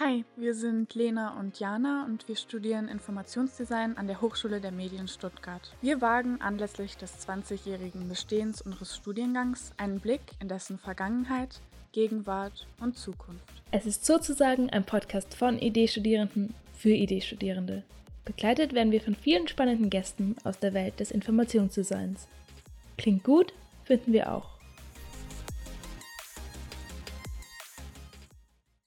Hi, wir sind Lena und Jana und wir studieren Informationsdesign an der Hochschule der Medien Stuttgart. Wir wagen anlässlich des 20-jährigen Bestehens unseres Studiengangs einen Blick in dessen Vergangenheit, Gegenwart und Zukunft. Es ist sozusagen ein Podcast von Idee-Studierenden für Idee-Studierende. Begleitet werden wir von vielen spannenden Gästen aus der Welt des Informationsdesigns. Klingt gut, finden wir auch.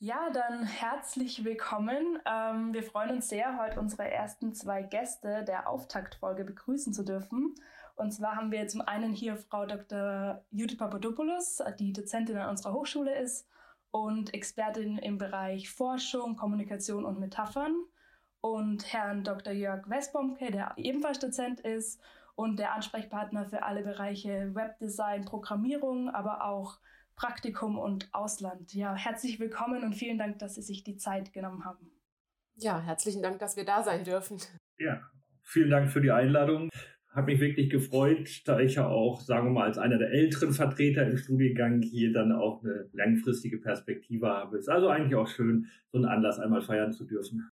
Ja, dann herzlich willkommen. Ähm, wir freuen uns sehr, heute unsere ersten zwei Gäste der Auftaktfolge begrüßen zu dürfen. Und zwar haben wir zum einen hier Frau Dr. Judith Papadopoulos, die Dozentin an unserer Hochschule ist und Expertin im Bereich Forschung, Kommunikation und Metaphern. Und Herrn Dr. Jörg Westbomke, der ebenfalls Dozent ist und der Ansprechpartner für alle Bereiche Webdesign, Programmierung, aber auch Praktikum und Ausland. Ja, herzlich willkommen und vielen Dank, dass Sie sich die Zeit genommen haben. Ja, herzlichen Dank, dass wir da sein dürfen. Ja, vielen Dank für die Einladung. Hat mich wirklich gefreut, da ich ja auch, sagen wir mal, als einer der älteren Vertreter im Studiengang hier dann auch eine langfristige Perspektive habe. Ist also eigentlich auch schön, so einen Anlass einmal feiern zu dürfen.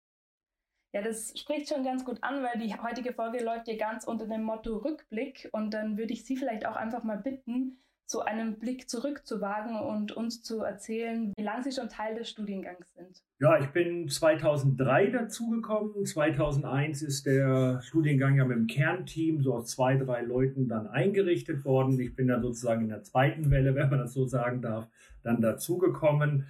Ja, das spricht schon ganz gut an, weil die heutige Folge läuft ja ganz unter dem Motto Rückblick. Und dann würde ich Sie vielleicht auch einfach mal bitten, so einen Blick zurückzuwagen und uns zu erzählen, wie lange Sie schon Teil des Studiengangs sind. Ja, ich bin 2003 dazugekommen. 2001 ist der Studiengang ja mit dem Kernteam so aus zwei, drei Leuten dann eingerichtet worden. Ich bin dann sozusagen in der zweiten Welle, wenn man das so sagen darf, dann dazugekommen.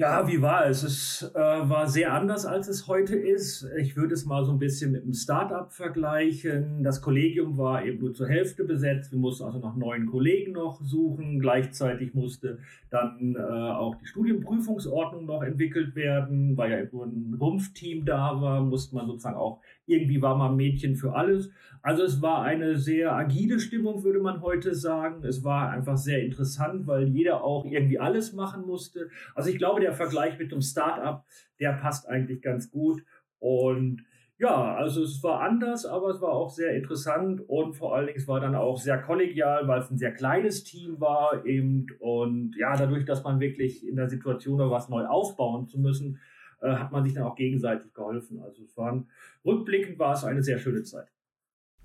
Ja, wie war es? Es äh, war sehr anders, als es heute ist. Ich würde es mal so ein bisschen mit einem Startup vergleichen. Das Kollegium war eben nur zur Hälfte besetzt. Wir mussten also nach neuen Kollegen noch suchen. Gleichzeitig musste dann äh, auch die Studienprüfungsordnung noch entwickelt werden, weil ja eben nur ein Rumpfteam da war, musste man sozusagen auch irgendwie war man Mädchen für alles. Also es war eine sehr agile Stimmung, würde man heute sagen. Es war einfach sehr interessant, weil jeder auch irgendwie alles machen musste. Also ich glaube, der Vergleich mit dem Startup, der passt eigentlich ganz gut. Und ja, also es war anders, aber es war auch sehr interessant und vor allen Dingen es war dann auch sehr kollegial, weil es ein sehr kleines Team war eben und ja, dadurch, dass man wirklich in der Situation war, was neu aufbauen zu müssen, äh, hat man sich dann auch gegenseitig geholfen. Also es waren rückblickend war es eine sehr schöne Zeit.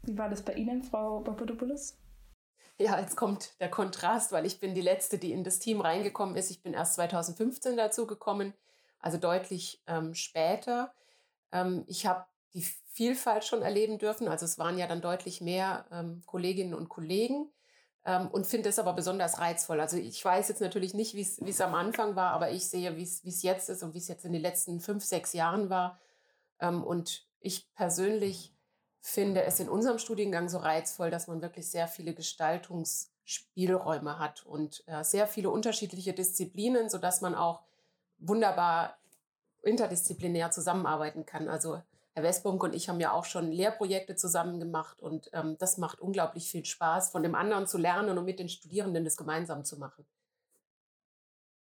Wie war das bei Ihnen, Frau Papadopoulos? Ja, jetzt kommt der Kontrast, weil ich bin die Letzte, die in das Team reingekommen ist. Ich bin erst 2015 dazu gekommen, also deutlich ähm, später. Ähm, ich habe die Vielfalt schon erleben dürfen. Also es waren ja dann deutlich mehr ähm, Kolleginnen und Kollegen ähm, und finde es aber besonders reizvoll. Also ich weiß jetzt natürlich nicht, wie es am Anfang war, aber ich sehe, wie es jetzt ist und wie es jetzt in den letzten fünf, sechs Jahren war. Ähm, und ich persönlich finde es in unserem Studiengang so reizvoll, dass man wirklich sehr viele Gestaltungsspielräume hat und äh, sehr viele unterschiedliche Disziplinen, sodass man auch wunderbar interdisziplinär zusammenarbeiten kann. Also Herr Westbunk und ich haben ja auch schon Lehrprojekte zusammen gemacht und ähm, das macht unglaublich viel Spaß, von dem anderen zu lernen und mit den Studierenden das gemeinsam zu machen.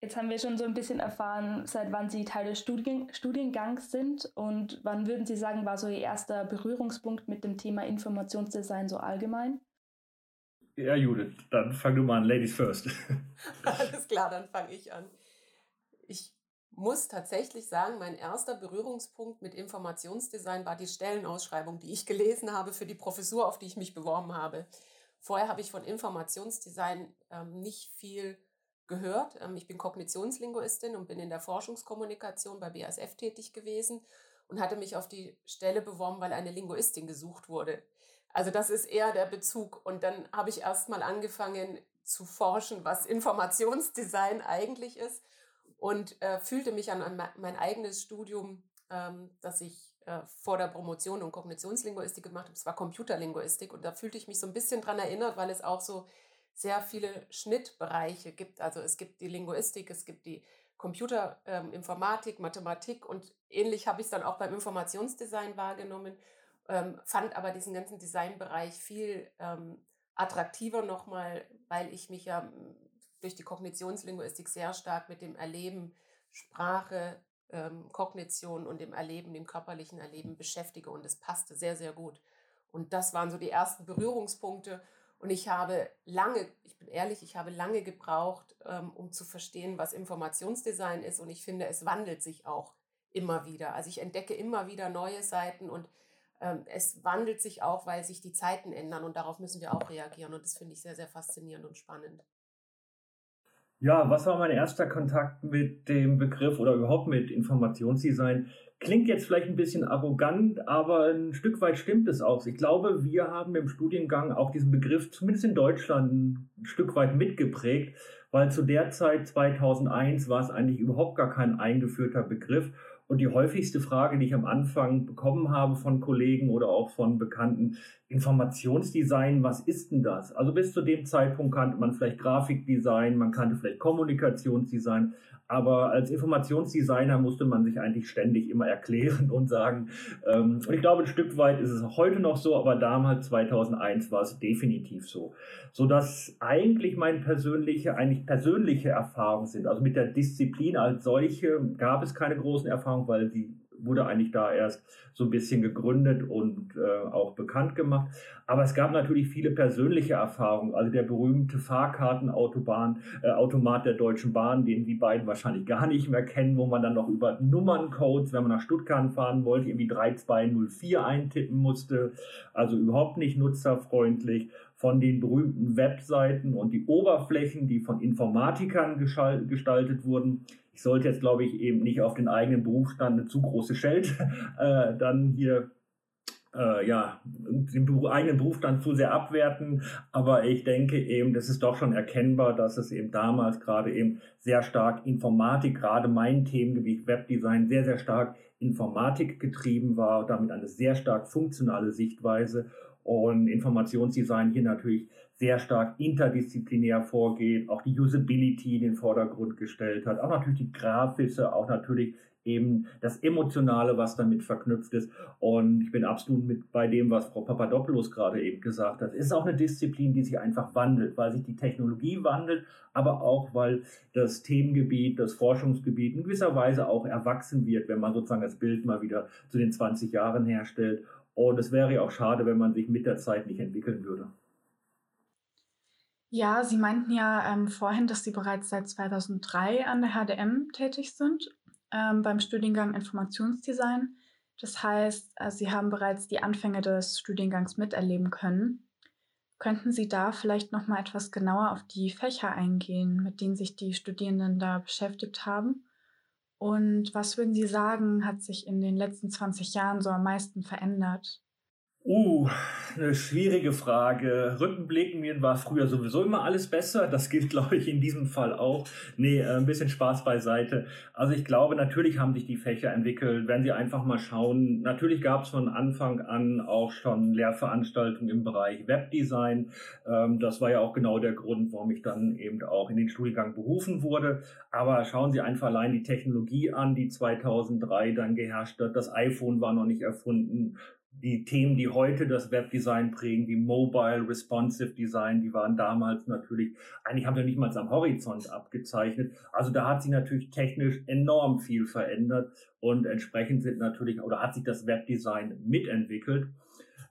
Jetzt haben wir schon so ein bisschen erfahren, seit wann Sie Teil des Studien Studiengangs sind und wann würden Sie sagen, war so Ihr erster Berührungspunkt mit dem Thema Informationsdesign so allgemein? Ja, Judith, dann fang du mal an, Ladies first. Alles klar, dann fange ich an. Muss tatsächlich sagen, mein erster Berührungspunkt mit Informationsdesign war die Stellenausschreibung, die ich gelesen habe für die Professur, auf die ich mich beworben habe. Vorher habe ich von Informationsdesign ähm, nicht viel gehört. Ähm, ich bin Kognitionslinguistin und bin in der Forschungskommunikation bei BASF tätig gewesen und hatte mich auf die Stelle beworben, weil eine Linguistin gesucht wurde. Also das ist eher der Bezug. Und dann habe ich erst mal angefangen zu forschen, was Informationsdesign eigentlich ist und äh, fühlte mich an, an, mein eigenes Studium, ähm, das ich äh, vor der Promotion und Kognitionslinguistik gemacht habe. Es war Computerlinguistik und da fühlte ich mich so ein bisschen dran erinnert, weil es auch so sehr viele Schnittbereiche gibt. Also es gibt die Linguistik, es gibt die Computerinformatik, ähm, Mathematik und ähnlich habe ich es dann auch beim Informationsdesign wahrgenommen, ähm, fand aber diesen ganzen Designbereich viel ähm, attraktiver nochmal, weil ich mich ja durch die Kognitionslinguistik sehr stark mit dem Erleben, Sprache, ähm, Kognition und dem Erleben, dem körperlichen Erleben beschäftige und es passte sehr, sehr gut. Und das waren so die ersten Berührungspunkte. Und ich habe lange, ich bin ehrlich, ich habe lange gebraucht, ähm, um zu verstehen, was Informationsdesign ist. Und ich finde, es wandelt sich auch immer wieder. Also ich entdecke immer wieder neue Seiten und ähm, es wandelt sich auch, weil sich die Zeiten ändern und darauf müssen wir auch reagieren. Und das finde ich sehr, sehr faszinierend und spannend. Ja, was war mein erster Kontakt mit dem Begriff oder überhaupt mit Informationsdesign? Klingt jetzt vielleicht ein bisschen arrogant, aber ein Stück weit stimmt es auch. Ich glaube, wir haben im Studiengang auch diesen Begriff, zumindest in Deutschland, ein Stück weit mitgeprägt, weil zu der Zeit 2001 war es eigentlich überhaupt gar kein eingeführter Begriff. Und die häufigste Frage, die ich am Anfang bekommen habe von Kollegen oder auch von Bekannten, Informationsdesign, was ist denn das? Also bis zu dem Zeitpunkt kannte man vielleicht Grafikdesign, man kannte vielleicht Kommunikationsdesign, aber als Informationsdesigner musste man sich eigentlich ständig immer erklären und sagen. Ähm, und ich glaube, ein Stück weit ist es heute noch so, aber damals 2001 war es definitiv so, so dass eigentlich meine persönliche, eigentlich persönliche Erfahrungen sind. Also mit der Disziplin als solche gab es keine großen Erfahrungen, weil sie wurde eigentlich da erst so ein bisschen gegründet und äh, auch bekannt gemacht. Aber es gab natürlich viele persönliche Erfahrungen. Also der berühmte Fahrkartenautobahn, äh, Automat der Deutschen Bahn, den die beiden wahrscheinlich gar nicht mehr kennen, wo man dann noch über Nummerncodes, wenn man nach Stuttgart fahren wollte, irgendwie 3204 eintippen musste. Also überhaupt nicht nutzerfreundlich von den berühmten Webseiten und die Oberflächen, die von Informatikern gestaltet wurden, ich sollte jetzt, glaube ich, eben nicht auf den eigenen Berufsstand eine zu große Scheld äh, dann hier äh, ja, den eigenen Berufsstand zu sehr abwerten. Aber ich denke eben, das ist doch schon erkennbar, dass es eben damals gerade eben sehr stark Informatik, gerade mein Themengebiet Webdesign, sehr, sehr stark Informatik getrieben war, damit eine sehr stark funktionale Sichtweise und Informationsdesign hier natürlich sehr stark interdisziplinär vorgeht, auch die Usability in den Vordergrund gestellt hat, auch natürlich die grafische, auch natürlich eben das Emotionale, was damit verknüpft ist. Und ich bin absolut mit bei dem, was Frau Papadopoulos gerade eben gesagt hat. Es ist auch eine Disziplin, die sich einfach wandelt, weil sich die Technologie wandelt, aber auch, weil das Themengebiet, das Forschungsgebiet in gewisser Weise auch erwachsen wird, wenn man sozusagen das Bild mal wieder zu den 20 Jahren herstellt. Und es wäre ja auch schade, wenn man sich mit der Zeit nicht entwickeln würde. Ja, Sie meinten ja ähm, vorhin, dass Sie bereits seit 2003 an der HDM tätig sind, ähm, beim Studiengang Informationsdesign. Das heißt, äh, Sie haben bereits die Anfänge des Studiengangs miterleben können. Könnten Sie da vielleicht noch mal etwas genauer auf die Fächer eingehen, mit denen sich die Studierenden da beschäftigt haben? Und was würden Sie sagen, hat sich in den letzten 20 Jahren so am meisten verändert? Uh, eine schwierige Frage. Rückenblicken war früher sowieso immer alles besser. Das gilt, glaube ich, in diesem Fall auch. Nee, äh, ein bisschen Spaß beiseite. Also ich glaube, natürlich haben sich die Fächer entwickelt. Wenn Sie einfach mal schauen, natürlich gab es von Anfang an auch schon Lehrveranstaltungen im Bereich Webdesign. Ähm, das war ja auch genau der Grund, warum ich dann eben auch in den Studiengang berufen wurde. Aber schauen Sie einfach allein die Technologie an, die 2003 dann geherrscht hat. Das iPhone war noch nicht erfunden die Themen, die heute das Webdesign prägen, wie Mobile, Responsive Design, die waren damals natürlich, eigentlich haben wir nicht mal am Horizont abgezeichnet. Also da hat sich natürlich technisch enorm viel verändert und entsprechend sind natürlich, oder hat sich das Webdesign mitentwickelt.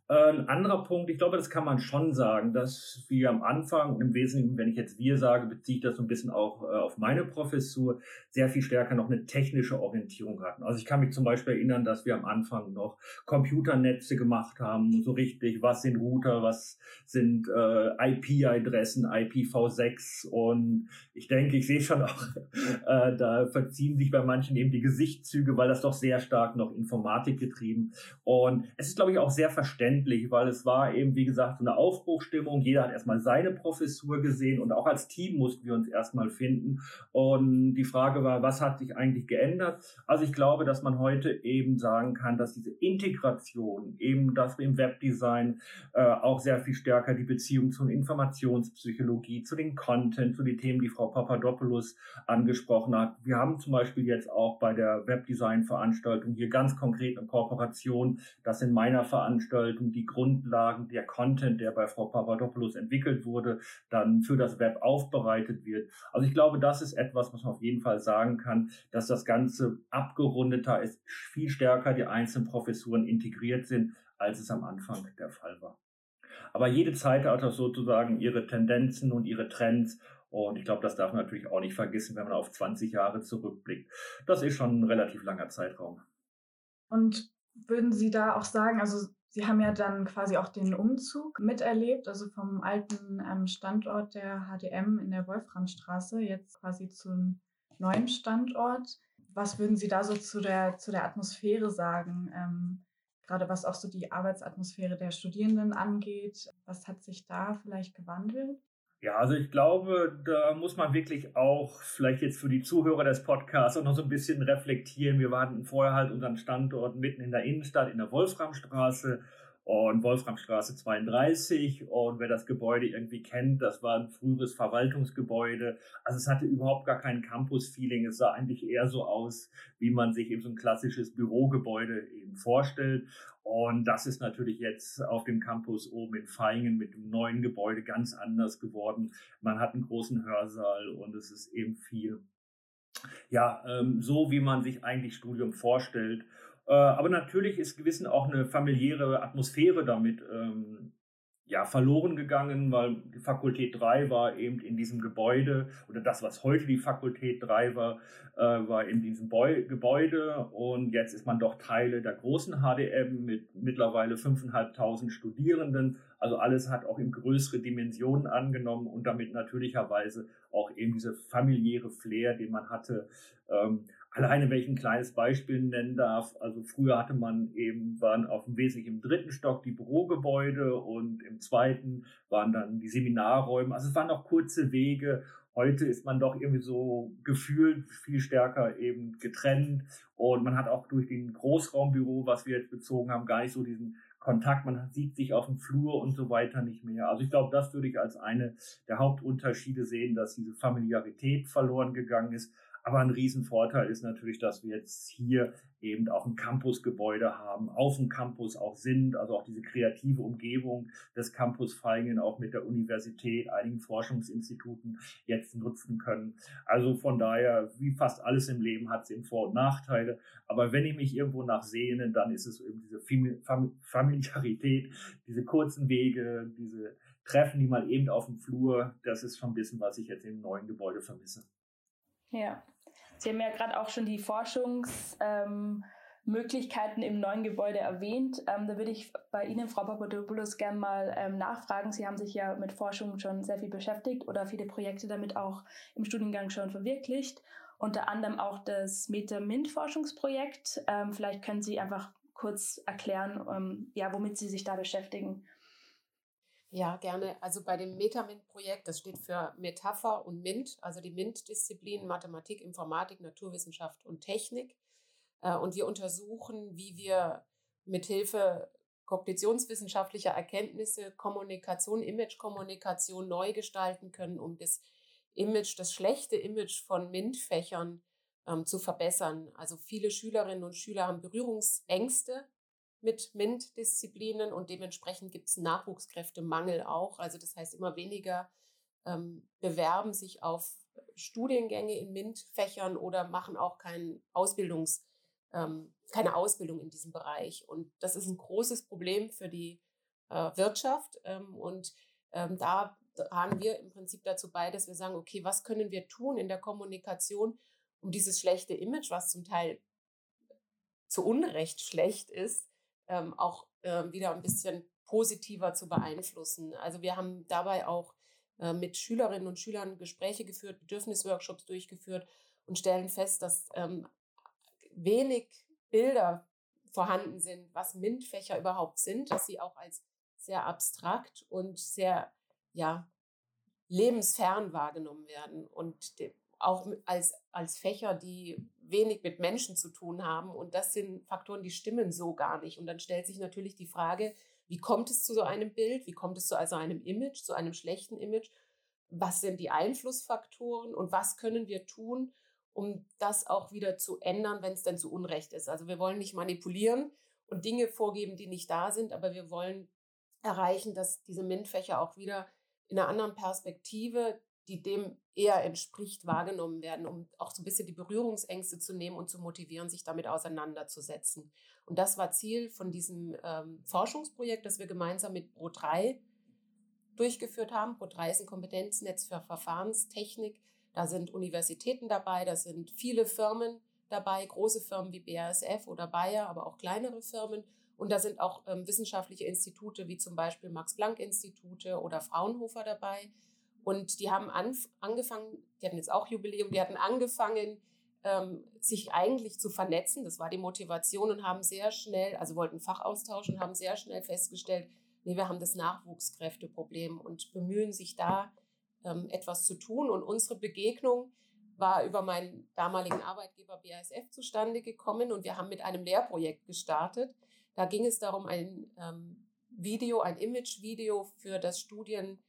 Ein anderer Punkt, ich glaube, das kann man schon sagen, dass wir am Anfang, im Wesentlichen, wenn ich jetzt wir sage, beziehe ich das so ein bisschen auch äh, auf meine Professur, sehr viel stärker noch eine technische Orientierung hatten. Also ich kann mich zum Beispiel erinnern, dass wir am Anfang noch Computernetze gemacht haben, so richtig, was sind Router, was sind äh, IP-Adressen, IPv6 und ich denke, ich sehe schon auch, äh, da verziehen sich bei manchen eben die Gesichtszüge, weil das doch sehr stark noch Informatik getrieben und es ist, glaube ich, auch sehr verständlich, verständlich, weil es war eben, wie gesagt, so eine Aufbruchstimmung. Jeder hat erstmal seine Professur gesehen und auch als Team mussten wir uns erstmal finden. Und die Frage war, was hat sich eigentlich geändert? Also ich glaube, dass man heute eben sagen kann, dass diese Integration, eben das im Webdesign äh, auch sehr viel stärker die Beziehung zur Informationspsychologie, zu den Content, zu den Themen, die Frau Papadopoulos angesprochen hat. Wir haben zum Beispiel jetzt auch bei der Webdesign-Veranstaltung hier ganz konkret eine Kooperation, das in meiner Veranstaltung die Grundlagen, der Content, der bei Frau Papadopoulos entwickelt wurde, dann für das Web aufbereitet wird. Also ich glaube, das ist etwas, was man auf jeden Fall sagen kann, dass das Ganze abgerundeter ist, viel stärker die einzelnen Professuren integriert sind, als es am Anfang der Fall war. Aber jede Zeit hat auch sozusagen ihre Tendenzen und ihre Trends. Und ich glaube, das darf man natürlich auch nicht vergessen, wenn man auf 20 Jahre zurückblickt. Das ist schon ein relativ langer Zeitraum. Und würden Sie da auch sagen, also Sie haben ja dann quasi auch den Umzug miterlebt, also vom alten ähm, Standort der HDM in der Wolframstraße jetzt quasi zum neuen Standort. Was würden Sie da so zu der, zu der Atmosphäre sagen? Ähm, gerade was auch so die Arbeitsatmosphäre der Studierenden angeht. Was hat sich da vielleicht gewandelt? Ja, also ich glaube, da muss man wirklich auch vielleicht jetzt für die Zuhörer des Podcasts auch noch so ein bisschen reflektieren. Wir waren vorher halt unseren Standort mitten in der Innenstadt in der Wolframstraße und Wolframstraße 32. Und wer das Gebäude irgendwie kennt, das war ein früheres Verwaltungsgebäude. Also es hatte überhaupt gar kein Campus-Feeling. Es sah eigentlich eher so aus, wie man sich eben so ein klassisches Bürogebäude eben vorstellt. Und das ist natürlich jetzt auf dem Campus oben in Feingen mit dem neuen Gebäude ganz anders geworden. Man hat einen großen Hörsaal und es ist eben viel, ja, ähm, so wie man sich eigentlich Studium vorstellt. Äh, aber natürlich ist gewissen auch eine familiäre Atmosphäre damit ähm, ja, verloren gegangen, weil die Fakultät 3 war eben in diesem Gebäude oder das, was heute die Fakultät 3 war, äh, war in diesem Beu Gebäude und jetzt ist man doch Teile der großen HDM mit mittlerweile 5.500 Studierenden. Also alles hat auch in größere Dimensionen angenommen und damit natürlicherweise auch eben diese familiäre Flair, den man hatte. Ähm, Alleine, wenn ich ein kleines Beispiel nennen darf, also früher hatte man eben, waren auf dem wesentlich im dritten Stock die Bürogebäude und im zweiten waren dann die Seminarräume. Also es waren noch kurze Wege. Heute ist man doch irgendwie so gefühlt viel stärker eben getrennt und man hat auch durch den Großraumbüro, was wir jetzt bezogen haben, gar nicht so diesen Kontakt, man sieht sich auf dem Flur und so weiter nicht mehr. Also ich glaube, das würde ich als eine der Hauptunterschiede sehen, dass diese Familiarität verloren gegangen ist. Aber ein Riesenvorteil ist natürlich, dass wir jetzt hier eben auch ein Campusgebäude haben, auf dem Campus auch sind, also auch diese kreative Umgebung des Campus Feingen auch mit der Universität, einigen Forschungsinstituten jetzt nutzen können. Also von daher, wie fast alles im Leben hat es eben Vor- und Nachteile. Aber wenn ich mich irgendwo nachsehne, dann ist es eben diese Familiarität, diese kurzen Wege, diese Treffen, die mal eben auf dem Flur, das ist schon ein bisschen, was ich jetzt im neuen Gebäude vermisse. Ja, Sie haben ja gerade auch schon die Forschungsmöglichkeiten ähm, im neuen Gebäude erwähnt. Ähm, da würde ich bei Ihnen, Frau Papadopoulos, gerne mal ähm, nachfragen. Sie haben sich ja mit Forschung schon sehr viel beschäftigt oder viele Projekte damit auch im Studiengang schon verwirklicht. Unter anderem auch das Meta-Mint-Forschungsprojekt. Ähm, vielleicht können Sie einfach kurz erklären, ähm, ja, womit Sie sich da beschäftigen. Ja, gerne. Also bei dem MetaMint-Projekt, das steht für Metapher und MINT, also die MINT-Disziplinen Mathematik, Informatik, Naturwissenschaft und Technik. Äh, und wir untersuchen, wie wir mithilfe kognitionswissenschaftlicher Erkenntnisse Kommunikation, Image-Kommunikation neu gestalten können, um das Image, das schlechte Image von MINT-Fächern ähm, zu verbessern. Also viele Schülerinnen und Schüler haben Berührungsängste mit MINT-Disziplinen und dementsprechend gibt es Nachwuchskräftemangel auch. Also das heißt, immer weniger ähm, bewerben sich auf Studiengänge in MINT-Fächern oder machen auch kein Ausbildungs, ähm, keine Ausbildung in diesem Bereich. Und das ist ein großes Problem für die äh, Wirtschaft. Ähm, und ähm, da tragen wir im Prinzip dazu bei, dass wir sagen, okay, was können wir tun in der Kommunikation, um dieses schlechte Image, was zum Teil zu Unrecht schlecht ist, ähm, auch äh, wieder ein bisschen positiver zu beeinflussen. Also wir haben dabei auch äh, mit Schülerinnen und Schülern Gespräche geführt, Bedürfnisworkshops durchgeführt und stellen fest, dass ähm, wenig Bilder vorhanden sind, was MINT-Fächer überhaupt sind, dass sie auch als sehr abstrakt und sehr ja, lebensfern wahrgenommen werden und auch als, als Fächer, die wenig mit Menschen zu tun haben. Und das sind Faktoren, die stimmen so gar nicht. Und dann stellt sich natürlich die Frage, wie kommt es zu so einem Bild? Wie kommt es zu also einem Image, zu einem schlechten Image? Was sind die Einflussfaktoren und was können wir tun, um das auch wieder zu ändern, wenn es denn zu Unrecht ist? Also wir wollen nicht manipulieren und Dinge vorgeben, die nicht da sind, aber wir wollen erreichen, dass diese MINT-Fächer auch wieder in einer anderen Perspektive die dem eher entspricht, wahrgenommen werden, um auch so ein bisschen die Berührungsängste zu nehmen und zu motivieren, sich damit auseinanderzusetzen. Und das war Ziel von diesem ähm, Forschungsprojekt, das wir gemeinsam mit Pro3 durchgeführt haben. Pro3 ist ein Kompetenznetz für Verfahrenstechnik. Da sind Universitäten dabei, da sind viele Firmen dabei, große Firmen wie BASF oder Bayer, aber auch kleinere Firmen. Und da sind auch ähm, wissenschaftliche Institute wie zum Beispiel Max-Planck-Institute oder Fraunhofer dabei. Und die haben angefangen, die hatten jetzt auch Jubiläum, die hatten angefangen, ähm, sich eigentlich zu vernetzen. Das war die Motivation und haben sehr schnell, also wollten Fachaustausch und haben sehr schnell festgestellt, nee, wir haben das Nachwuchskräfteproblem und bemühen sich da ähm, etwas zu tun. Und unsere Begegnung war über meinen damaligen Arbeitgeber BASF zustande gekommen und wir haben mit einem Lehrprojekt gestartet. Da ging es darum, ein ähm, Video, ein Image-Video für das Studien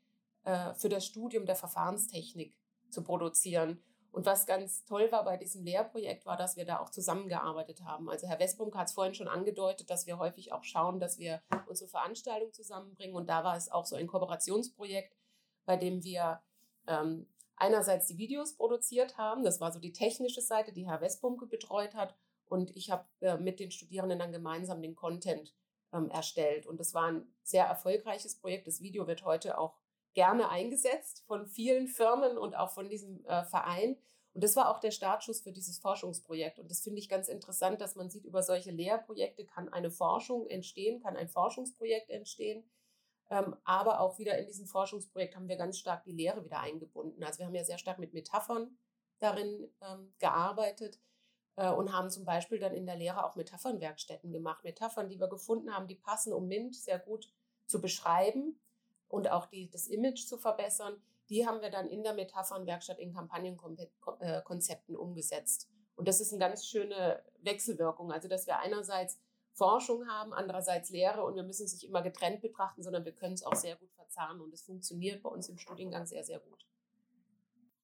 äh, für das Studium der Verfahrenstechnik zu produzieren. Und was ganz toll war bei diesem Lehrprojekt, war, dass wir da auch zusammengearbeitet haben. Also Herr Westbrunk hat es vorhin schon angedeutet, dass wir häufig auch schauen, dass wir unsere Veranstaltung zusammenbringen. Und da war es auch so ein Kooperationsprojekt, bei dem wir ähm, einerseits die Videos produziert haben. Das war so die technische Seite, die Herr Westbrunke betreut hat. Und ich habe äh, mit den Studierenden dann gemeinsam den Content ähm, erstellt. Und das war ein sehr erfolgreiches Projekt. Das Video wird heute auch gerne eingesetzt von vielen Firmen und auch von diesem äh, Verein. Und das war auch der Startschuss für dieses Forschungsprojekt. Und das finde ich ganz interessant, dass man sieht, über solche Lehrprojekte kann eine Forschung entstehen, kann ein Forschungsprojekt entstehen. Ähm, aber auch wieder in diesem Forschungsprojekt haben wir ganz stark die Lehre wieder eingebunden. Also wir haben ja sehr stark mit Metaphern darin ähm, gearbeitet äh, und haben zum Beispiel dann in der Lehre auch Metaphernwerkstätten gemacht. Metaphern, die wir gefunden haben, die passen, um MINT sehr gut zu beschreiben und auch die, das Image zu verbessern, die haben wir dann in der Metaphernwerkstatt in Kampagnenkonzepten umgesetzt. Und das ist eine ganz schöne Wechselwirkung. Also, dass wir einerseits Forschung haben, andererseits Lehre und wir müssen sich immer getrennt betrachten, sondern wir können es auch sehr gut verzahnen und es funktioniert bei uns im Studiengang sehr, sehr gut.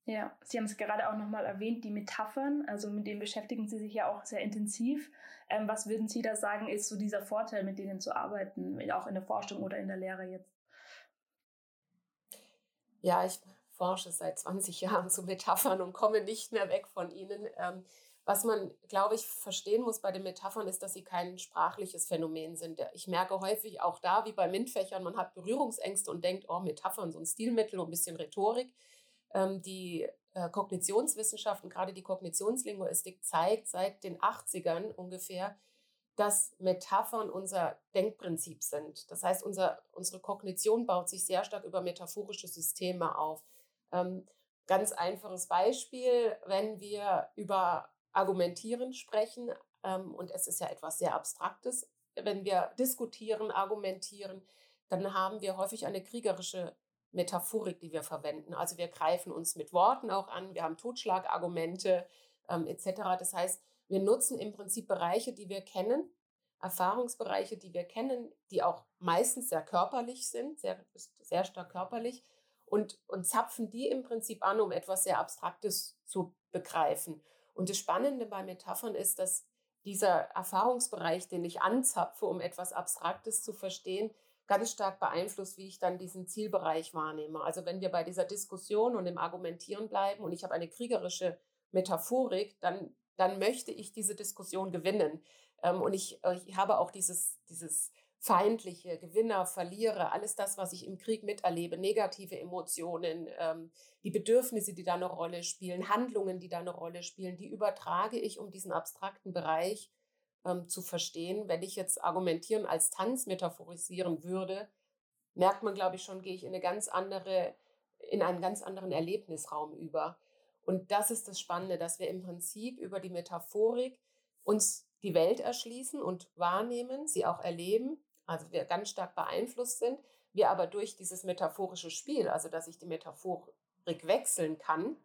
Ja, Sie haben es gerade auch nochmal erwähnt, die Metaphern, also mit denen beschäftigen Sie sich ja auch sehr intensiv. Ähm, was würden Sie da sagen, ist so dieser Vorteil, mit denen zu arbeiten, auch in der Forschung oder in der Lehre jetzt? Ja, ich forsche seit 20 Jahren zu Metaphern und komme nicht mehr weg von ihnen. Ähm, was man, glaube ich, verstehen muss bei den Metaphern ist, dass sie kein sprachliches Phänomen sind. Ich merke häufig auch da, wie bei MINT-Fächern, man hat Berührungsängste und denkt, oh, Metaphern, so ein Stilmittel und ein bisschen Rhetorik. Ähm, die äh, Kognitionswissenschaften, gerade die Kognitionslinguistik, zeigt seit den 80ern ungefähr, dass Metaphern unser Denkprinzip sind. Das heißt, unser, unsere Kognition baut sich sehr stark über metaphorische Systeme auf. Ähm, ganz einfaches Beispiel, wenn wir über Argumentieren sprechen, ähm, und es ist ja etwas sehr Abstraktes, wenn wir diskutieren, argumentieren, dann haben wir häufig eine kriegerische Metaphorik, die wir verwenden. Also wir greifen uns mit Worten auch an, wir haben Totschlagargumente ähm, etc. Das heißt, wir nutzen im Prinzip Bereiche, die wir kennen, Erfahrungsbereiche, die wir kennen, die auch meistens sehr körperlich sind, sehr, sehr stark körperlich, und, und zapfen die im Prinzip an, um etwas sehr Abstraktes zu begreifen. Und das Spannende bei Metaphern ist, dass dieser Erfahrungsbereich, den ich anzapfe, um etwas Abstraktes zu verstehen, ganz stark beeinflusst, wie ich dann diesen Zielbereich wahrnehme. Also wenn wir bei dieser Diskussion und im Argumentieren bleiben und ich habe eine kriegerische Metaphorik, dann dann möchte ich diese Diskussion gewinnen. Ähm, und ich, äh, ich habe auch dieses, dieses feindliche, Gewinner, Verlierer, alles das, was ich im Krieg miterlebe, negative Emotionen, ähm, die Bedürfnisse, die da eine Rolle spielen, Handlungen, die da eine Rolle spielen, die übertrage ich, um diesen abstrakten Bereich ähm, zu verstehen. Wenn ich jetzt argumentieren als Tanz metaphorisieren würde, merkt man, glaube ich, schon, gehe ich in eine ganz andere, in einen ganz anderen Erlebnisraum über. Und das ist das Spannende, dass wir im Prinzip über die Metaphorik uns die Welt erschließen und wahrnehmen, sie auch erleben, also wir ganz stark beeinflusst sind, wir aber durch dieses metaphorische Spiel, also dass ich die Metaphorik wechseln kann,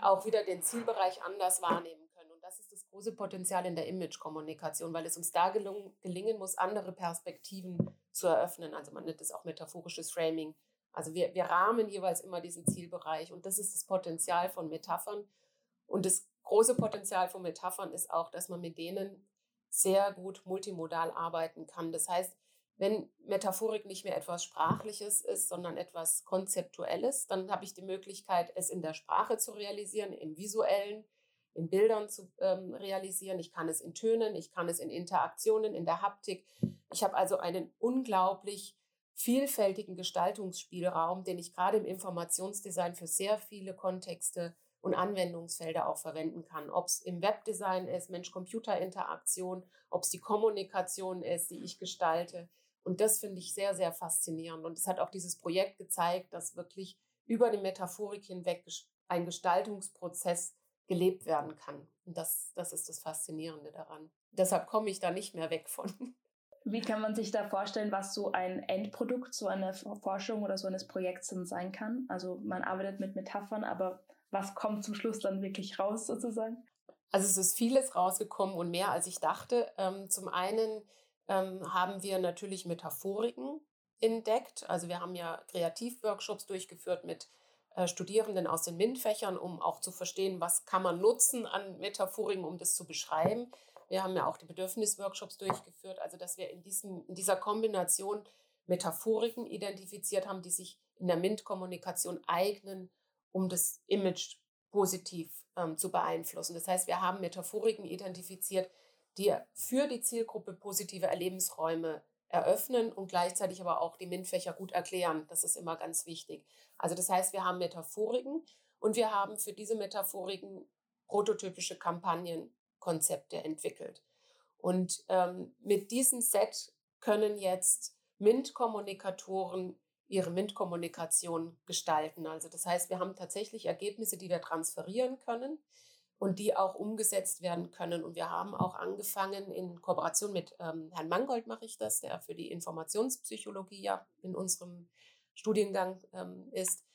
auch wieder den Zielbereich anders wahrnehmen können. Und das ist das große Potenzial in der Image-Kommunikation, weil es uns da gelungen, gelingen muss, andere Perspektiven zu eröffnen. Also man nennt es auch metaphorisches Framing also wir, wir rahmen jeweils immer diesen Zielbereich und das ist das Potenzial von Metaphern. Und das große Potenzial von Metaphern ist auch, dass man mit denen sehr gut multimodal arbeiten kann. Das heißt, wenn Metaphorik nicht mehr etwas Sprachliches ist, sondern etwas Konzeptuelles, dann habe ich die Möglichkeit, es in der Sprache zu realisieren, im visuellen, in Bildern zu ähm, realisieren. Ich kann es in Tönen, ich kann es in Interaktionen, in der Haptik. Ich habe also einen unglaublich vielfältigen Gestaltungsspielraum, den ich gerade im Informationsdesign für sehr viele Kontexte und Anwendungsfelder auch verwenden kann. Ob es im Webdesign ist, Mensch-Computer-Interaktion, ob es die Kommunikation ist, die ich gestalte. Und das finde ich sehr, sehr faszinierend. Und es hat auch dieses Projekt gezeigt, dass wirklich über die Metaphorik hinweg ein Gestaltungsprozess gelebt werden kann. Und das, das ist das Faszinierende daran. Deshalb komme ich da nicht mehr weg von. Wie kann man sich da vorstellen, was so ein Endprodukt so einer Forschung oder so eines Projekts dann sein kann? Also man arbeitet mit Metaphern, aber was kommt zum Schluss dann wirklich raus sozusagen? Also es ist vieles rausgekommen und mehr als ich dachte. Ähm, zum einen ähm, haben wir natürlich Metaphoriken entdeckt. Also wir haben ja Kreativworkshops durchgeführt mit äh, Studierenden aus den MINT-Fächern, um auch zu verstehen, was kann man nutzen an Metaphoriken, um das zu beschreiben. Wir haben ja auch die Bedürfnisworkshops durchgeführt, also dass wir in, diesem, in dieser Kombination Metaphoriken identifiziert haben, die sich in der MINT-Kommunikation eignen, um das Image positiv ähm, zu beeinflussen. Das heißt, wir haben Metaphoriken identifiziert, die für die Zielgruppe positive Erlebensräume eröffnen und gleichzeitig aber auch die MINT-Fächer gut erklären. Das ist immer ganz wichtig. Also das heißt, wir haben Metaphoriken und wir haben für diese Metaphoriken prototypische Kampagnen Konzepte entwickelt. Und ähm, mit diesem Set können jetzt MINT-Kommunikatoren ihre MINT-Kommunikation gestalten. Also das heißt, wir haben tatsächlich Ergebnisse, die wir transferieren können und die auch umgesetzt werden können. Und wir haben auch angefangen, in Kooperation mit ähm, Herrn Mangold mache ich das, der für die Informationspsychologie ja in unserem Studiengang ähm, ist,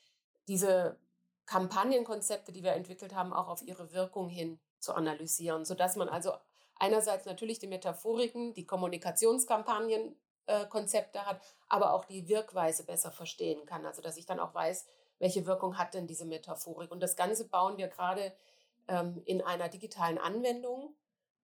diese Kampagnenkonzepte, die wir entwickelt haben, auch auf ihre Wirkung hin zu analysieren, sodass man also einerseits natürlich die Metaphoriken, die Kommunikationskampagnenkonzepte äh, hat, aber auch die Wirkweise besser verstehen kann. Also dass ich dann auch weiß, welche Wirkung hat denn diese Metaphorik. Und das Ganze bauen wir gerade ähm, in einer digitalen Anwendung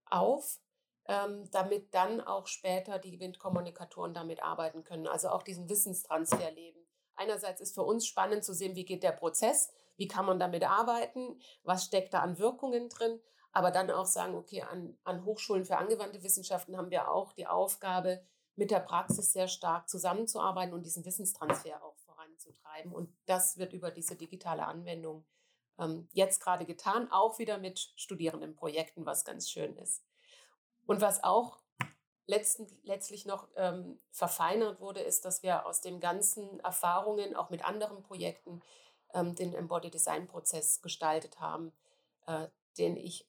auf, ähm, damit dann auch später die Windkommunikatoren damit arbeiten können, also auch diesen Wissenstransfer leben. Einerseits ist für uns spannend zu sehen, wie geht der Prozess, wie kann man damit arbeiten, was steckt da an Wirkungen drin, aber dann auch sagen, okay, an, an Hochschulen für angewandte Wissenschaften haben wir auch die Aufgabe, mit der Praxis sehr stark zusammenzuarbeiten und diesen Wissenstransfer auch voranzutreiben. Und das wird über diese digitale Anwendung ähm, jetzt gerade getan, auch wieder mit Studierendenprojekten, was ganz schön ist. Und was auch letzten, letztlich noch ähm, verfeinert wurde, ist, dass wir aus den ganzen Erfahrungen, auch mit anderen Projekten, ähm, den Embodied Design Prozess gestaltet haben, äh, den ich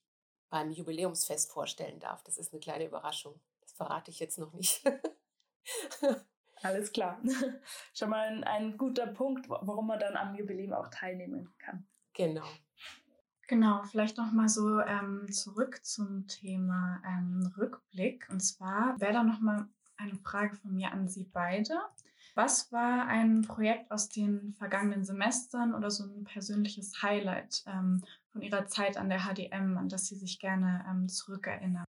beim Jubiläumsfest vorstellen darf. Das ist eine kleine Überraschung. Das verrate ich jetzt noch nicht. Alles klar. Schon mal ein, ein guter Punkt, warum man dann am Jubiläum auch teilnehmen kann. Genau. Genau, vielleicht noch mal so ähm, zurück zum Thema ähm, Rückblick. Und zwar wäre da noch mal eine Frage von mir an Sie beide. Was war ein Projekt aus den vergangenen Semestern oder so ein persönliches Highlight ähm, von Ihrer Zeit an der HDM, an das Sie sich gerne ähm, zurückerinnern?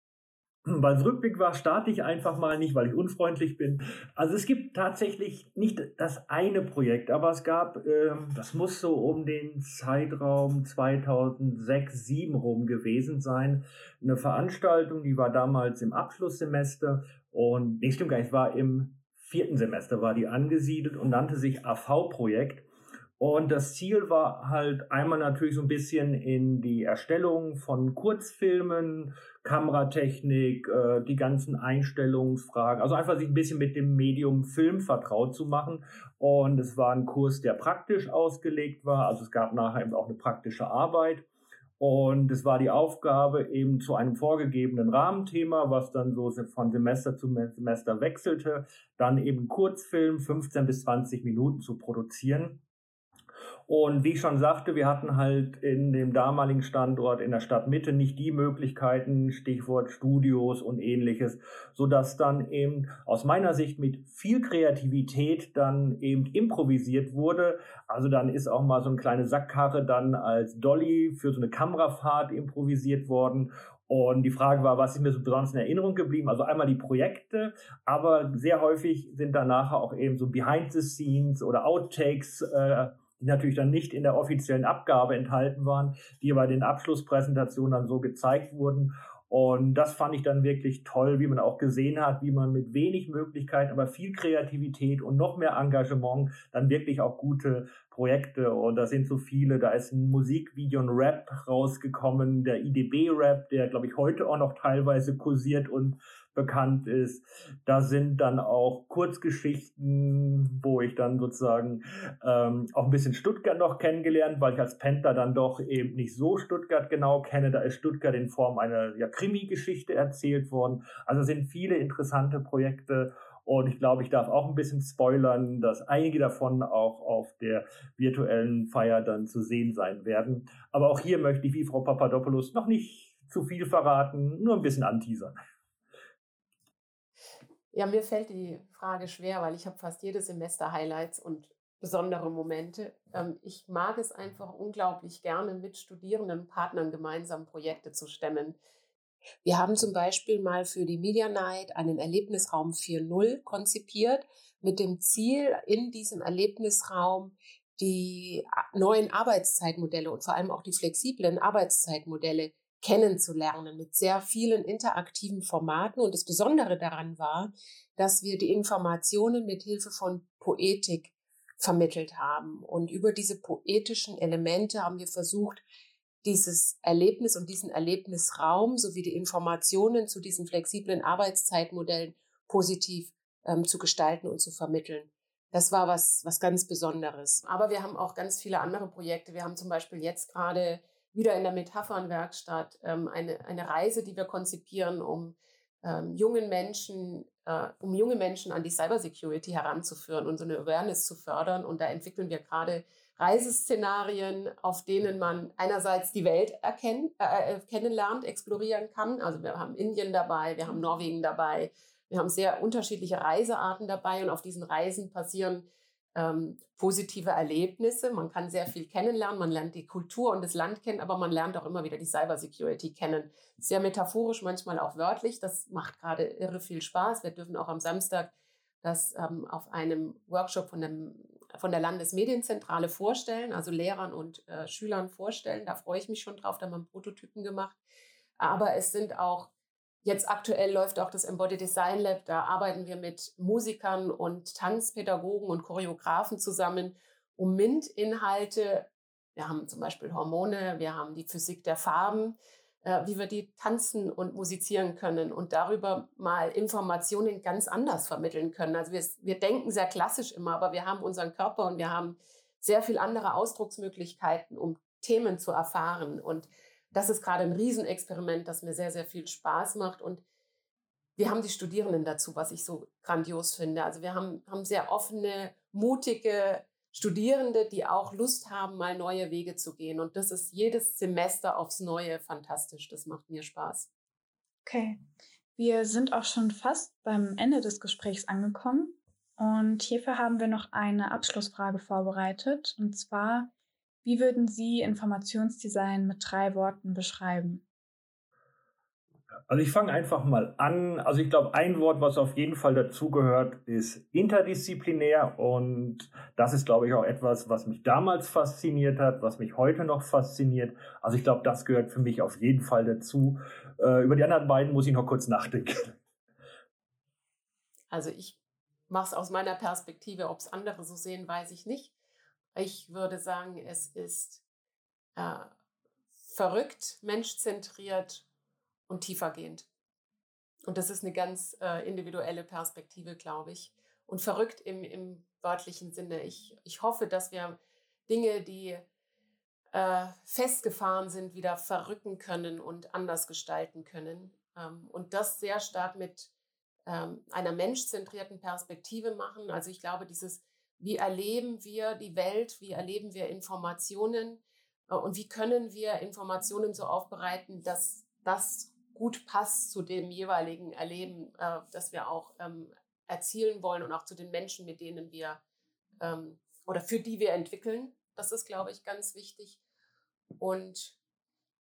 Weil es Rückblick war, starte ich einfach mal nicht, weil ich unfreundlich bin. Also es gibt tatsächlich nicht das eine Projekt, aber es gab, äh, das muss so um den Zeitraum 2006, 2007 rum gewesen sein, eine Veranstaltung, die war damals im Abschlusssemester und, nee, stimmt gar nicht, war im vierten Semester war die angesiedelt und nannte sich AV-Projekt. Und das Ziel war halt einmal natürlich so ein bisschen in die Erstellung von Kurzfilmen, Kameratechnik, äh, die ganzen Einstellungsfragen, also einfach sich ein bisschen mit dem Medium Film vertraut zu machen. Und es war ein Kurs, der praktisch ausgelegt war. Also es gab nachher eben auch eine praktische Arbeit. Und es war die Aufgabe, eben zu einem vorgegebenen Rahmenthema, was dann so von Semester zu Semester wechselte, dann eben Kurzfilm 15 bis 20 Minuten zu produzieren Und wie ich schon sagte, wir hatten halt in dem damaligen Standort in der Stadtmitte nicht die Möglichkeiten, Stichwort Studios und ähnliches, so dass dann eben aus meiner Sicht mit viel Kreativität dann eben improvisiert wurde. Also dann ist auch mal so eine kleine Sackkarre dann als Dolly für so eine Kamerafahrt improvisiert worden und die Frage war, was ist mir so besonders in Erinnerung geblieben? Also einmal die Projekte, aber sehr häufig sind danach auch eben so Behind the Scenes oder Outtakes, äh, die natürlich dann nicht in der offiziellen Abgabe enthalten waren, die aber in den Abschlusspräsentationen dann so gezeigt wurden. Und das fand ich dann wirklich toll, wie man auch gesehen hat, wie man mit wenig Möglichkeiten, aber viel Kreativität und noch mehr Engagement dann wirklich auch gute Projekte und da sind so viele, da ist ein Musikvideo, ein Rap rausgekommen, der IDB-Rap, der glaube ich heute auch noch teilweise kursiert und bekannt ist. Da sind dann auch Kurzgeschichten, wo ich dann sozusagen ähm, auch ein bisschen Stuttgart noch kennengelernt, weil ich als Panther dann doch eben nicht so Stuttgart genau kenne. Da ist Stuttgart in Form einer ja, Krimi-Geschichte erzählt worden. Also sind viele interessante Projekte. Und ich glaube, ich darf auch ein bisschen spoilern, dass einige davon auch auf der virtuellen Feier dann zu sehen sein werden. Aber auch hier möchte ich, wie Frau Papadopoulos, noch nicht zu viel verraten, nur ein bisschen anteasern. Ja, mir fällt die Frage schwer, weil ich habe fast jedes Semester Highlights und besondere Momente. Ähm, ich mag es einfach unglaublich gerne, mit Studierenden und Partnern gemeinsam Projekte zu stemmen. Wir haben zum Beispiel mal für die Media Night einen Erlebnisraum 4.0 konzipiert, mit dem Ziel, in diesem Erlebnisraum die neuen Arbeitszeitmodelle und vor allem auch die flexiblen Arbeitszeitmodelle kennenzulernen mit sehr vielen interaktiven Formaten. Und das Besondere daran war, dass wir die Informationen mit Hilfe von Poetik vermittelt haben. Und über diese poetischen Elemente haben wir versucht, dieses Erlebnis und diesen Erlebnisraum sowie die Informationen zu diesen flexiblen Arbeitszeitmodellen positiv ähm, zu gestalten und zu vermitteln. Das war was, was ganz Besonderes. Aber wir haben auch ganz viele andere Projekte. Wir haben zum Beispiel jetzt gerade wieder in der Metaphernwerkstatt ähm, eine, eine Reise, die wir konzipieren, um ähm, jungen Menschen, äh, um junge Menschen an die Cybersecurity heranzuführen und so eine Awareness zu fördern. Und da entwickeln wir gerade Reiseszenarien, auf denen man einerseits die Welt erkennen, äh, äh, kennenlernt, explorieren kann. Also wir haben Indien dabei, wir haben Norwegen dabei, wir haben sehr unterschiedliche Reisearten dabei und auf diesen Reisen passieren ähm, positive Erlebnisse. Man kann sehr viel kennenlernen, man lernt die Kultur und das Land kennen, aber man lernt auch immer wieder die Cybersecurity kennen. Sehr metaphorisch, manchmal auch wörtlich. Das macht gerade irre viel Spaß. Wir dürfen auch am Samstag das ähm, auf einem Workshop von, dem, von der Landesmedienzentrale vorstellen, also Lehrern und äh, Schülern vorstellen. Da freue ich mich schon drauf, da haben wir Prototypen gemacht. Aber es sind auch Jetzt aktuell läuft auch das Embodied Design Lab. Da arbeiten wir mit Musikern und Tanzpädagogen und Choreografen zusammen, um MINT-Inhalte, wir haben zum Beispiel Hormone, wir haben die Physik der Farben, äh, wie wir die tanzen und musizieren können und darüber mal Informationen ganz anders vermitteln können. Also wir, wir denken sehr klassisch immer, aber wir haben unseren Körper und wir haben sehr viel andere Ausdrucksmöglichkeiten, um Themen zu erfahren. Und das ist gerade ein Riesenexperiment, das mir sehr, sehr viel Spaß macht. Und wir haben die Studierenden dazu, was ich so grandios finde. Also wir haben, haben sehr offene, mutige Studierende, die auch Lust haben, mal neue Wege zu gehen. Und das ist jedes Semester aufs Neue fantastisch. Das macht mir Spaß. Okay. Wir sind auch schon fast beim Ende des Gesprächs angekommen. Und hierfür haben wir noch eine Abschlussfrage vorbereitet. Und zwar, wie würden Sie Informationsdesign mit drei Worten beschreiben? Also ich fange einfach mal an. Also ich glaube, ein Wort, was auf jeden Fall dazugehört, ist interdisziplinär. Und das ist, glaube ich, auch etwas, was mich damals fasziniert hat, was mich heute noch fasziniert. Also ich glaube, das gehört für mich auf jeden Fall dazu. Äh, über die anderen beiden muss ich noch kurz nachdenken. Also ich mache es aus meiner Perspektive. Ob es andere so sehen, weiß ich nicht. Ich würde sagen, es ist äh, verrückt, menschzentriert und tiefergehend. Und das ist eine ganz äh, individuelle Perspektive, glaube ich. Und verrückt im, im wörtlichen Sinne. Ich, ich hoffe, dass wir Dinge, die äh, festgefahren sind, wieder verrücken können und anders gestalten können. Ähm, und das sehr stark mit ähm, einer menschzentrierten Perspektive machen. Also ich glaube, dieses wie erleben wir die Welt, wie erleben wir Informationen äh, und wie können wir Informationen so aufbereiten, dass das gut passt zu dem jeweiligen Erleben, äh, das wir auch ähm, erzielen wollen und auch zu den Menschen, mit denen wir ähm, oder für die wir entwickeln. Das ist, glaube ich, ganz wichtig. Und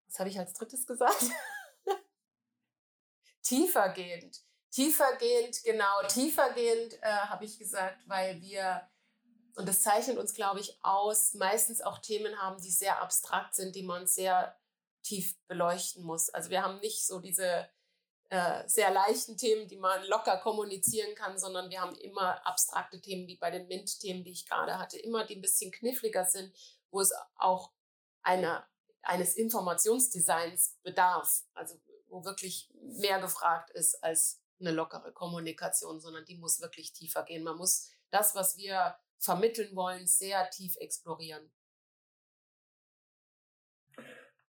was habe ich als drittes gesagt? tiefergehend. Tiefergehend, genau, tiefergehend äh, habe ich gesagt, weil wir, und das zeichnet uns, glaube ich, aus, meistens auch Themen haben, die sehr abstrakt sind, die man sehr tief beleuchten muss. Also wir haben nicht so diese äh, sehr leichten Themen, die man locker kommunizieren kann, sondern wir haben immer abstrakte Themen, wie bei den MINT-Themen, die ich gerade hatte, immer die ein bisschen kniffliger sind, wo es auch eine, eines Informationsdesigns bedarf. Also wo wirklich mehr gefragt ist als eine lockere Kommunikation, sondern die muss wirklich tiefer gehen. Man muss das, was wir vermitteln wollen, sehr tief explorieren.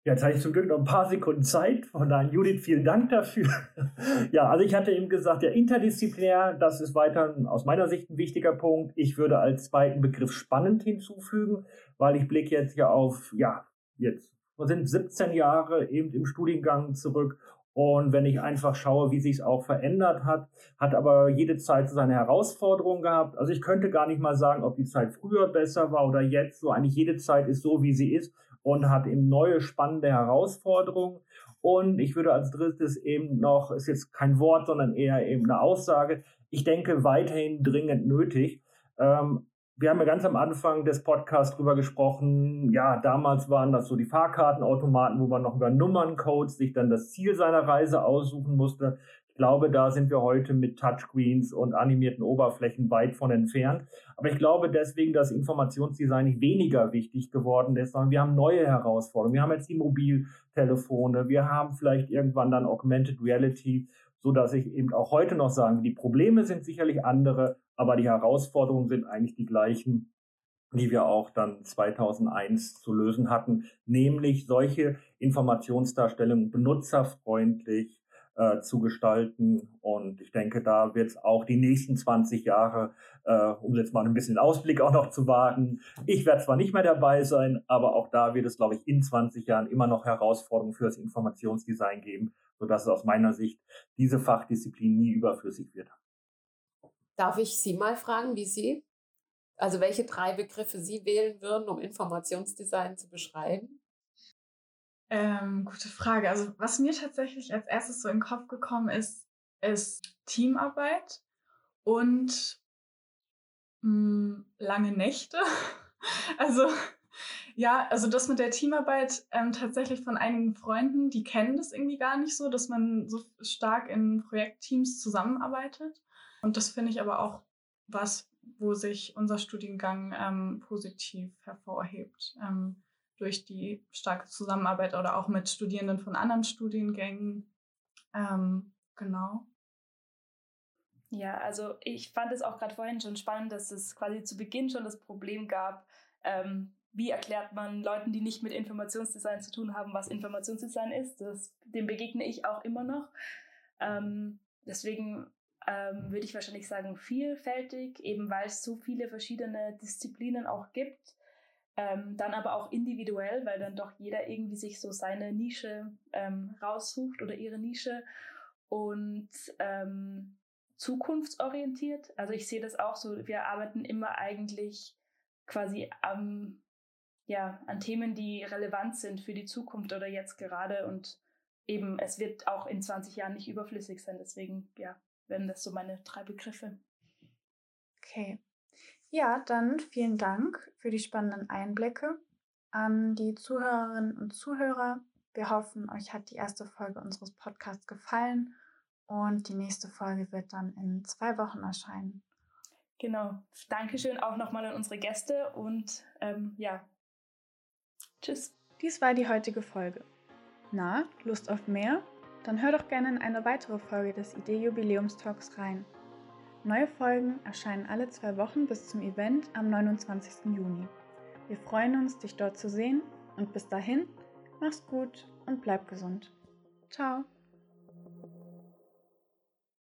Jetzt hatte ich zum Glück noch ein paar Sekunden Zeit. Von daher, Judith, vielen Dank dafür. ja, also ich hatte eben gesagt, ja, interdisziplinär, das ist weiter aus meiner Sicht ein wichtiger Punkt. Ich würde als zweiten Begriff spannend hinzufügen, weil ich blicke jetzt ja auf, ja, jetzt sind 17 Jahre eben im Studiengang zurück. Und wenn ich einfach schaue, wie sich es auch verändert hat, hat aber jede Zeit seine Herausforderungen gehabt. Also ich könnte gar nicht mal sagen, ob die Zeit früher besser war oder jetzt. So eigentlich jede Zeit ist so, wie sie ist und hat eben neue spannende Herausforderungen. Und ich würde als drittes eben noch, ist jetzt kein Wort, sondern eher eben eine Aussage, ich denke weiterhin dringend nötig. Ähm, wir haben ja ganz am Anfang des Podcasts drüber gesprochen. Ja, damals waren das so die Fahrkartenautomaten, wo man noch über Nummerncodes sich dann das Ziel seiner Reise aussuchen musste glaube, da sind wir heute mit Touchscreens und animierten Oberflächen weit von entfernt. Aber ich glaube deswegen, dass Informationsdesign nicht weniger wichtig geworden ist, sondern wir haben neue Herausforderungen. Wir haben jetzt die Mobiltelefone, wir haben vielleicht irgendwann dann Augmented Reality, so dass ich eben auch heute noch sagen, die Probleme sind sicherlich andere, aber die Herausforderungen sind eigentlich die gleichen die wir auch dann 2001 zu lösen hatten, nämlich solche Informationsdarstellungen benutzerfreundlich, äh, zu gestalten. Und ich denke, da wird es auch die nächsten 20 Jahre, äh, um jetzt mal ein bisschen Ausblick auch noch zu wagen. Ich werde zwar nicht mehr dabei sein, aber auch da wird es, glaube ich, in 20 Jahren immer noch Herausforderungen für das Informationsdesign geben, sodass es aus meiner Sicht diese Fachdisziplin nie überflüssig wird. Darf ich Sie mal fragen, wie Sie, also welche drei Begriffe Sie wählen würden, um Informationsdesign zu beschreiben? Ähm, gute Frage. Also was mir tatsächlich als erstes so in den Kopf gekommen ist, ist Teamarbeit und mh, hm, lange Nächte. also ja, also das mit der Teamarbeit ähm, tatsächlich von einigen Freunden, die kennen das irgendwie gar nicht so, dass man so stark in Projektteams zusammenarbeitet. Und das finde ich aber auch was, wo sich unser Studiengang ähm, positiv hervorhebt. Ähm, durch die starke Zusammenarbeit oder auch mit Studierenden von anderen Studiengängen. Ähm, genau. Ja, also ich fand es auch gerade vorhin schon spannend, dass es quasi zu Beginn schon das Problem gab, ähm, wie erklärt man Leuten, die nicht mit Informationsdesign zu tun haben, was Informationsdesign ist. Das, dem begegne ich auch immer noch. Ähm, deswegen ähm, würde ich wahrscheinlich sagen vielfältig, eben weil es so viele verschiedene Disziplinen auch gibt ähm, dann aber auch individuell, weil dann doch jeder irgendwie sich so seine Nische ähm, raussucht oder ihre Nische und ähm, zukunftsorientiert. Also ich sehe das auch so, wir arbeiten immer eigentlich quasi am, ja, an Themen, die relevant sind für die Zukunft oder jetzt gerade und eben es wird auch in 20 Jahren nicht überflüssig sein. Deswegen, ja, werden das so meine drei Begriffe. Okay. Ja, dann vielen Dank für die spannenden Einblicke an die Zuhörerinnen und Zuhörer. Wir hoffen, euch hat die erste Folge unseres Podcasts gefallen und die nächste Folge wird dann in zwei Wochen erscheinen. Genau. Dankeschön auch nochmal an unsere Gäste und ähm, ja, tschüss. Dies war die heutige Folge. Na, Lust auf mehr? Dann hör doch gerne in eine weitere Folge des Idee-Jubiläumstalks rein. Neue Folgen erscheinen alle zwei Wochen bis zum Event am 29. Juni. Wir freuen uns, dich dort zu sehen und bis dahin, mach's gut und bleib gesund. Ciao.